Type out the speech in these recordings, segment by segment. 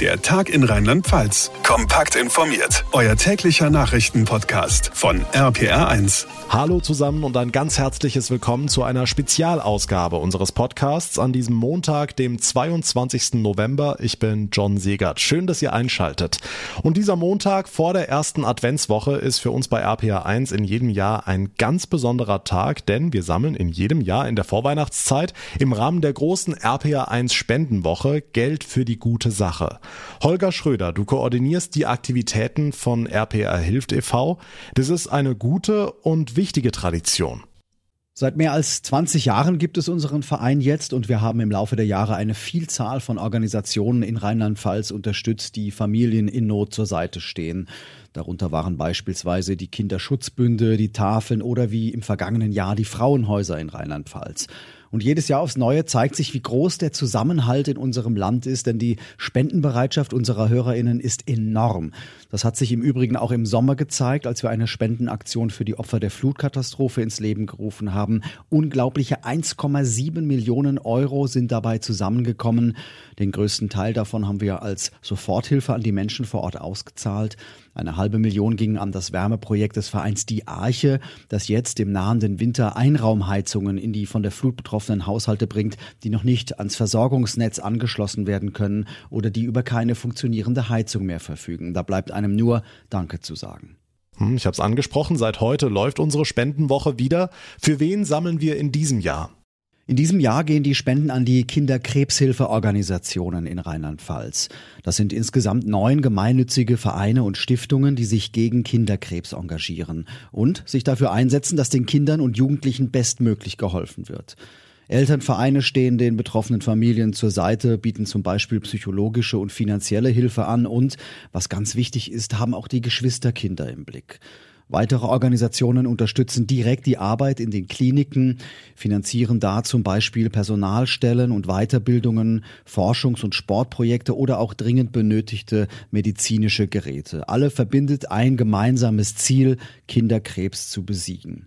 Der Tag in Rheinland-Pfalz. Kompakt informiert. Euer täglicher Nachrichtenpodcast von RPR1. Hallo zusammen und ein ganz herzliches Willkommen zu einer Spezialausgabe unseres Podcasts an diesem Montag, dem 22. November. Ich bin John Segert. Schön, dass ihr einschaltet. Und dieser Montag vor der ersten Adventswoche ist für uns bei RPR1 in jedem Jahr ein ganz besonderer Tag, denn wir sammeln in jedem Jahr in der Vorweihnachtszeit im Rahmen der großen RPR1 Spendenwoche Geld für die gute Sache. Holger Schröder, du koordinierst die Aktivitäten von RPR Hilft e.V. Das ist eine gute und wichtige Tradition. Seit mehr als 20 Jahren gibt es unseren Verein jetzt und wir haben im Laufe der Jahre eine Vielzahl von Organisationen in Rheinland-Pfalz unterstützt, die Familien in Not zur Seite stehen. Darunter waren beispielsweise die Kinderschutzbünde, die Tafeln oder wie im vergangenen Jahr die Frauenhäuser in Rheinland-Pfalz. Und jedes Jahr aufs Neue zeigt sich, wie groß der Zusammenhalt in unserem Land ist, denn die Spendenbereitschaft unserer Hörerinnen ist enorm. Das hat sich im Übrigen auch im Sommer gezeigt, als wir eine Spendenaktion für die Opfer der Flutkatastrophe ins Leben gerufen haben. Unglaubliche 1,7 Millionen Euro sind dabei zusammengekommen. Den größten Teil davon haben wir als Soforthilfe an die Menschen vor Ort ausgezahlt. Eine halbe Million ging an das Wärmeprojekt des Vereins Die Arche, das jetzt im nahenden Winter Einraumheizungen in die von der Flut betroffenen Haushalte bringt, die noch nicht ans Versorgungsnetz angeschlossen werden können oder die über keine funktionierende Heizung mehr verfügen. Da bleibt einem nur Danke zu sagen. Hm, ich habe es angesprochen, seit heute läuft unsere Spendenwoche wieder. Für wen sammeln wir in diesem Jahr? In diesem Jahr gehen die Spenden an die Kinderkrebshilfeorganisationen in Rheinland-Pfalz. Das sind insgesamt neun gemeinnützige Vereine und Stiftungen, die sich gegen Kinderkrebs engagieren und sich dafür einsetzen, dass den Kindern und Jugendlichen bestmöglich geholfen wird. Elternvereine stehen den betroffenen Familien zur Seite, bieten zum Beispiel psychologische und finanzielle Hilfe an und, was ganz wichtig ist, haben auch die Geschwisterkinder im Blick. Weitere Organisationen unterstützen direkt die Arbeit in den Kliniken, finanzieren da zum Beispiel Personalstellen und Weiterbildungen, Forschungs- und Sportprojekte oder auch dringend benötigte medizinische Geräte. Alle verbindet ein gemeinsames Ziel, Kinderkrebs zu besiegen.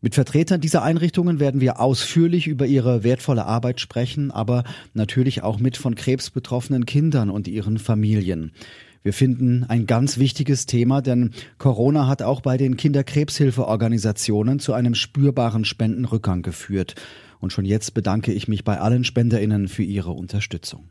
Mit Vertretern dieser Einrichtungen werden wir ausführlich über ihre wertvolle Arbeit sprechen, aber natürlich auch mit von Krebs betroffenen Kindern und ihren Familien. Wir finden ein ganz wichtiges Thema, denn Corona hat auch bei den Kinderkrebshilfeorganisationen zu einem spürbaren Spendenrückgang geführt. Und schon jetzt bedanke ich mich bei allen Spenderinnen für ihre Unterstützung.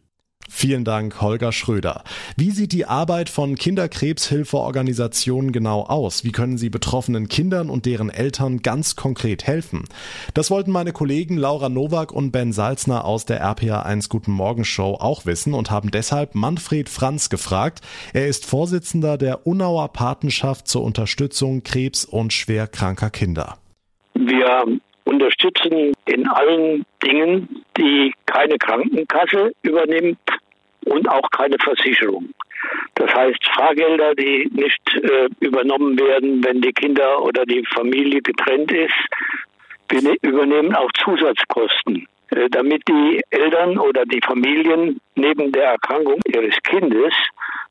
Vielen Dank, Holger Schröder. Wie sieht die Arbeit von Kinderkrebshilfeorganisationen genau aus? Wie können sie betroffenen Kindern und deren Eltern ganz konkret helfen? Das wollten meine Kollegen Laura Nowak und Ben Salzner aus der RPA1 Guten Morgen Show auch wissen und haben deshalb Manfred Franz gefragt. Er ist Vorsitzender der Unauer Patenschaft zur Unterstützung krebs- und schwerkranker Kinder. Wir unterstützen in allen Dingen, die keine Krankenkasse übernimmt und auch keine Versicherung. Das heißt, Fahrgelder, die nicht äh, übernommen werden, wenn die Kinder oder die Familie getrennt ist, ne-, übernehmen auch Zusatzkosten, äh, damit die Eltern oder die Familien neben der Erkrankung ihres Kindes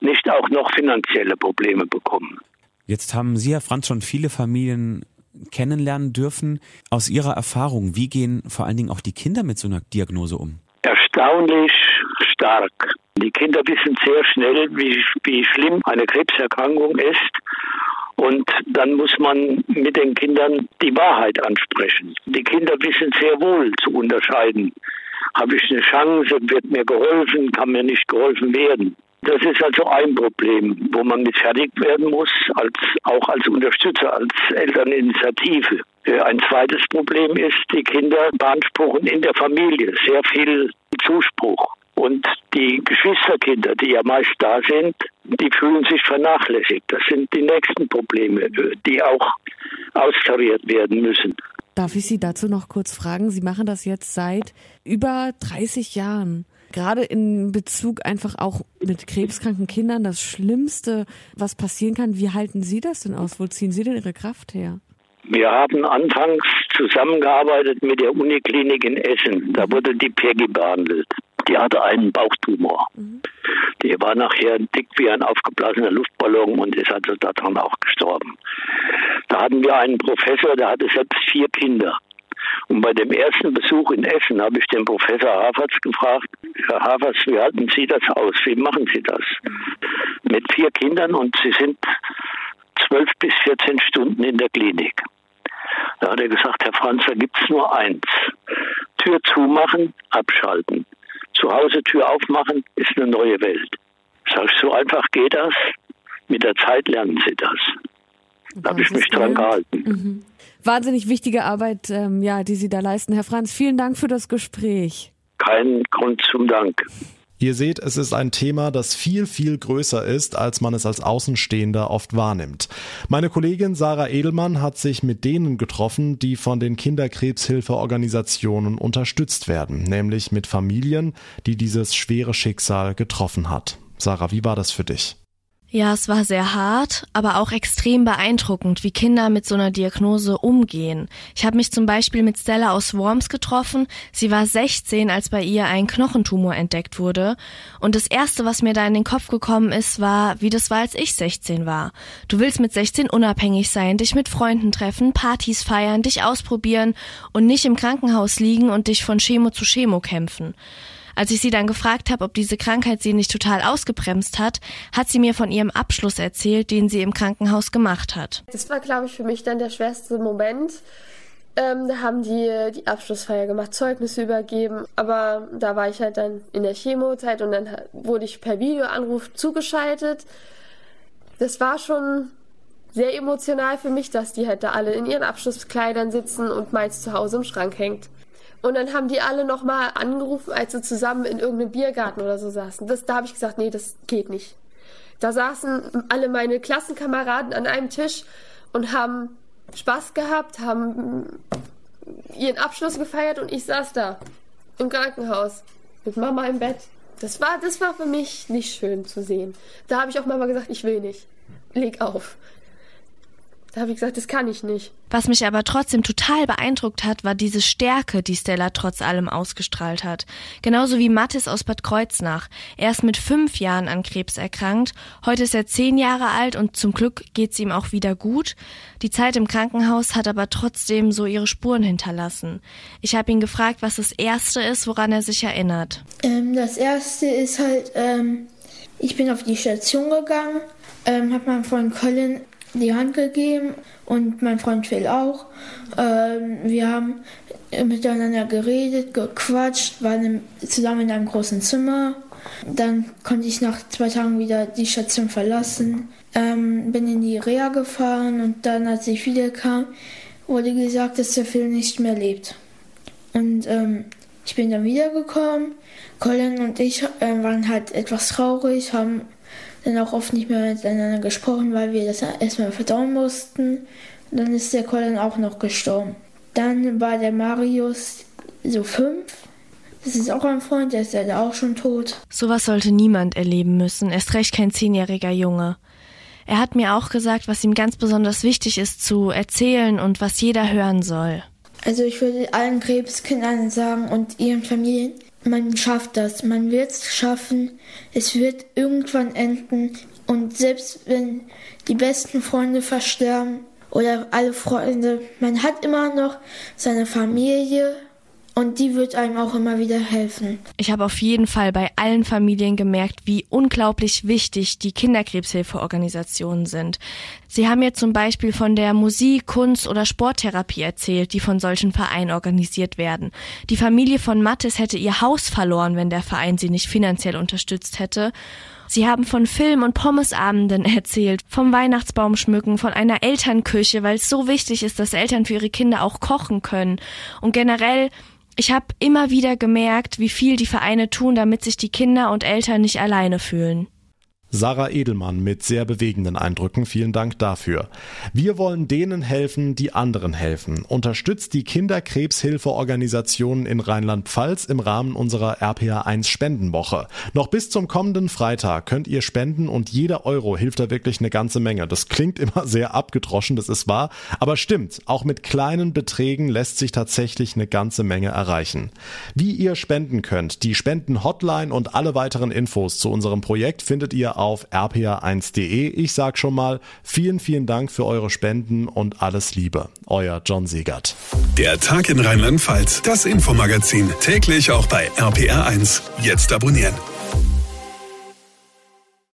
nicht auch noch finanzielle Probleme bekommen. Jetzt haben Sie, Herr Franz, schon viele Familien kennenlernen dürfen. Aus Ihrer Erfahrung, wie gehen vor allen Dingen auch die Kinder mit so einer Diagnose um? Erstaunlich stark. Die Kinder wissen sehr schnell, wie, wie schlimm eine Krebserkrankung ist. Und dann muss man mit den Kindern die Wahrheit ansprechen. Die Kinder wissen sehr wohl zu unterscheiden. Habe ich eine Chance, wird mir geholfen, kann mir nicht geholfen werden. Das ist also ein Problem, wo man mit fertig werden muss, als, auch als Unterstützer, als Elterninitiative. Äh, ein zweites Problem ist, die Kinder beanspruchen in der Familie sehr viel Zuspruch. Und die Geschwisterkinder, die ja meist da sind, die fühlen sich vernachlässigt. Das sind die nächsten Probleme, die auch austariert werden müssen. Darf ich Sie dazu noch kurz fragen? Sie machen das jetzt seit über 30 Jahren gerade in Bezug einfach auch mit krebskranken Kindern das Schlimmste, was passieren kann. Wie halten Sie das denn aus? Wo ziehen Sie denn Ihre Kraft her? Wir haben anfangs zusammengearbeitet mit der Uniklinik in Essen. Da wurde die Peggy behandelt. Die hatte einen Bauchtumor. Mhm. Die war nachher dick wie ein aufgeblasener Luftballon und ist also daran auch gestorben. Da hatten wir einen Professor, der hatte selbst vier Kinder. Und bei dem ersten Besuch in Essen habe ich den Professor Havertz gefragt, Herr Havertz, wie halten Sie das aus? Wie machen Sie das? Mit vier Kindern und Sie sind zwölf bis 14 Stunden in der Klinik. Da hat er gesagt, Herr Franz, da gibt es nur eins. Tür zumachen, abschalten. Zu Hause Tür aufmachen, ist eine neue Welt. Sag ich, so einfach geht das. Mit der Zeit lernen Sie das. Da habe ich mich dran gehalten. Mhm. Wahnsinnig wichtige Arbeit, ähm, ja, die Sie da leisten. Herr Franz, vielen Dank für das Gespräch. Kein Grund zum Dank. Ihr seht, es ist ein Thema, das viel, viel größer ist, als man es als Außenstehender oft wahrnimmt. Meine Kollegin Sarah Edelmann hat sich mit denen getroffen, die von den Kinderkrebshilfeorganisationen unterstützt werden, nämlich mit Familien, die dieses schwere Schicksal getroffen hat. Sarah, wie war das für dich? Ja, es war sehr hart, aber auch extrem beeindruckend, wie Kinder mit so einer Diagnose umgehen. Ich habe mich zum Beispiel mit Stella aus Worms getroffen. Sie war 16, als bei ihr ein Knochentumor entdeckt wurde. Und das Erste, was mir da in den Kopf gekommen ist, war, wie das war, als ich 16 war. Du willst mit 16 unabhängig sein, dich mit Freunden treffen, Partys feiern, dich ausprobieren und nicht im Krankenhaus liegen und dich von Chemo zu Chemo kämpfen. Als ich sie dann gefragt habe, ob diese Krankheit sie nicht total ausgebremst hat, hat sie mir von ihrem Abschluss erzählt, den sie im Krankenhaus gemacht hat. Das war, glaube ich, für mich dann der schwerste Moment. Ähm, da haben die die Abschlussfeier gemacht, Zeugnisse übergeben, aber da war ich halt dann in der Chemozeit und dann wurde ich per Videoanruf zugeschaltet. Das war schon sehr emotional für mich, dass die halt da alle in ihren Abschlusskleidern sitzen und meins zu Hause im Schrank hängt. Und dann haben die alle nochmal angerufen, als sie zusammen in irgendeinem Biergarten oder so saßen. Das, da habe ich gesagt, nee, das geht nicht. Da saßen alle meine Klassenkameraden an einem Tisch und haben Spaß gehabt, haben ihren Abschluss gefeiert und ich saß da im Krankenhaus mit Mama im Bett. Das war, das war für mich nicht schön zu sehen. Da habe ich auch Mama gesagt, ich will nicht. Leg auf. Da habe ich gesagt, das kann ich nicht. Was mich aber trotzdem total beeindruckt hat, war diese Stärke, die Stella trotz allem ausgestrahlt hat. Genauso wie Mathis aus Bad Kreuznach. Er ist mit fünf Jahren an Krebs erkrankt. Heute ist er zehn Jahre alt und zum Glück geht's ihm auch wieder gut. Die Zeit im Krankenhaus hat aber trotzdem so ihre Spuren hinterlassen. Ich habe ihn gefragt, was das Erste ist, woran er sich erinnert. Ähm, das Erste ist halt, ähm, ich bin auf die Station gegangen, ähm, habe meinem Freund Colin die Hand gegeben und mein Freund Phil auch. Ähm, wir haben miteinander geredet, gequatscht, waren zusammen in einem großen Zimmer. Dann konnte ich nach zwei Tagen wieder die Station verlassen, ähm, bin in die Reha gefahren und dann, als ich wiederkam, wurde gesagt, dass der Phil nicht mehr lebt. Und ähm, ich bin dann wiedergekommen. Colin und ich äh, waren halt etwas traurig, haben dann auch oft nicht mehr miteinander gesprochen, weil wir das erstmal verdauen mussten. Und dann ist der Colin auch noch gestorben. Dann war der Marius so fünf. Das ist auch ein Freund, der ist leider auch schon tot. Sowas sollte niemand erleben müssen, erst recht kein zehnjähriger Junge. Er hat mir auch gesagt, was ihm ganz besonders wichtig ist zu erzählen und was jeder hören soll. Also ich würde allen Krebskindern sagen und ihren Familien, man schafft das, man wird es schaffen, es wird irgendwann enden. Und selbst wenn die besten Freunde versterben oder alle Freunde, man hat immer noch seine Familie, und die wird einem auch immer wieder helfen. Ich habe auf jeden Fall bei allen Familien gemerkt, wie unglaublich wichtig die Kinderkrebshilfeorganisationen sind. Sie haben mir zum Beispiel von der Musik, Kunst oder Sporttherapie erzählt, die von solchen Vereinen organisiert werden. Die Familie von Mattes hätte ihr Haus verloren, wenn der Verein sie nicht finanziell unterstützt hätte. Sie haben von Film- und Pommesabenden erzählt, vom Weihnachtsbaum schmücken, von einer Elternküche, weil es so wichtig ist, dass Eltern für ihre Kinder auch kochen können. Und generell ich habe immer wieder gemerkt, wie viel die Vereine tun, damit sich die Kinder und Eltern nicht alleine fühlen. Sarah Edelmann mit sehr bewegenden Eindrücken. Vielen Dank dafür. Wir wollen denen helfen, die anderen helfen. Unterstützt die Kinderkrebshilfeorganisationen in Rheinland-Pfalz im Rahmen unserer RPA1 Spendenwoche. Noch bis zum kommenden Freitag könnt ihr spenden und jeder Euro hilft da wirklich eine ganze Menge. Das klingt immer sehr abgedroschen, das ist wahr, aber stimmt, auch mit kleinen Beträgen lässt sich tatsächlich eine ganze Menge erreichen. Wie ihr spenden könnt, die Spenden-Hotline und alle weiteren Infos zu unserem Projekt findet ihr auf rpa1.de. Ich sag schon mal vielen, vielen Dank für eure Spenden und alles Liebe. Euer John Segert. Der Tag in Rheinland-Pfalz, das Infomagazin, täglich auch bei RPR1. Jetzt abonnieren.